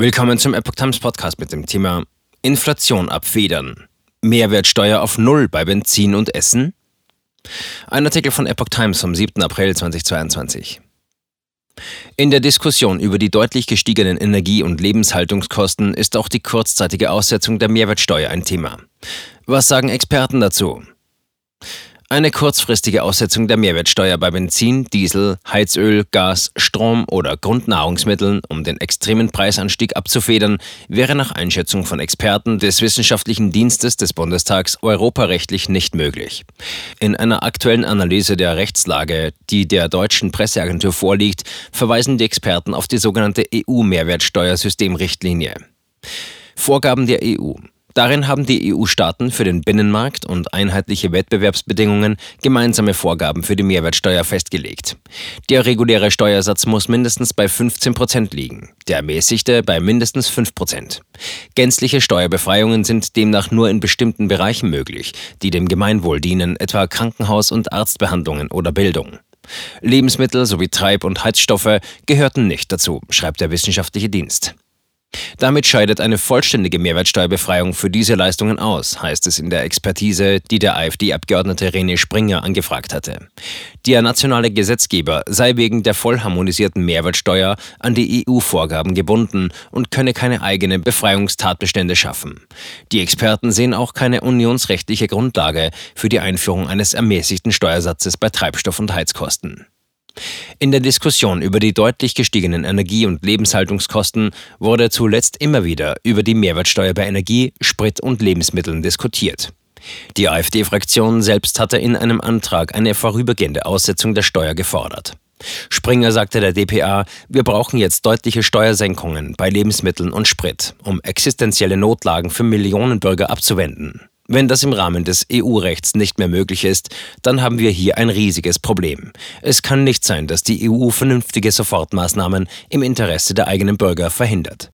Willkommen zum Epoch Times Podcast mit dem Thema Inflation abfedern. Mehrwertsteuer auf Null bei Benzin und Essen? Ein Artikel von Epoch Times vom 7. April 2022. In der Diskussion über die deutlich gestiegenen Energie- und Lebenshaltungskosten ist auch die kurzzeitige Aussetzung der Mehrwertsteuer ein Thema. Was sagen Experten dazu? Eine kurzfristige Aussetzung der Mehrwertsteuer bei Benzin, Diesel, Heizöl, Gas, Strom oder Grundnahrungsmitteln, um den extremen Preisanstieg abzufedern, wäre nach Einschätzung von Experten des Wissenschaftlichen Dienstes des Bundestags europarechtlich nicht möglich. In einer aktuellen Analyse der Rechtslage, die der deutschen Presseagentur vorliegt, verweisen die Experten auf die sogenannte EU-Mehrwertsteuersystemrichtlinie. Vorgaben der EU. Darin haben die EU-Staaten für den Binnenmarkt und einheitliche Wettbewerbsbedingungen gemeinsame Vorgaben für die Mehrwertsteuer festgelegt. Der reguläre Steuersatz muss mindestens bei 15 Prozent liegen, der ermäßigte bei mindestens 5 Prozent. Gänzliche Steuerbefreiungen sind demnach nur in bestimmten Bereichen möglich, die dem Gemeinwohl dienen, etwa Krankenhaus- und Arztbehandlungen oder Bildung. Lebensmittel sowie Treib- und Heizstoffe gehörten nicht dazu, schreibt der wissenschaftliche Dienst. Damit scheidet eine vollständige Mehrwertsteuerbefreiung für diese Leistungen aus, heißt es in der Expertise, die der AfD-Abgeordnete René Springer angefragt hatte. Der nationale Gesetzgeber sei wegen der vollharmonisierten Mehrwertsteuer an die EU-Vorgaben gebunden und könne keine eigenen Befreiungstatbestände schaffen. Die Experten sehen auch keine unionsrechtliche Grundlage für die Einführung eines ermäßigten Steuersatzes bei Treibstoff- und Heizkosten. In der Diskussion über die deutlich gestiegenen Energie- und Lebenshaltungskosten wurde zuletzt immer wieder über die Mehrwertsteuer bei Energie, Sprit und Lebensmitteln diskutiert. Die AfD-Fraktion selbst hatte in einem Antrag eine vorübergehende Aussetzung der Steuer gefordert. Springer sagte der DPA, wir brauchen jetzt deutliche Steuersenkungen bei Lebensmitteln und Sprit, um existenzielle Notlagen für Millionen Bürger abzuwenden. Wenn das im Rahmen des EU-Rechts nicht mehr möglich ist, dann haben wir hier ein riesiges Problem. Es kann nicht sein, dass die EU vernünftige Sofortmaßnahmen im Interesse der eigenen Bürger verhindert.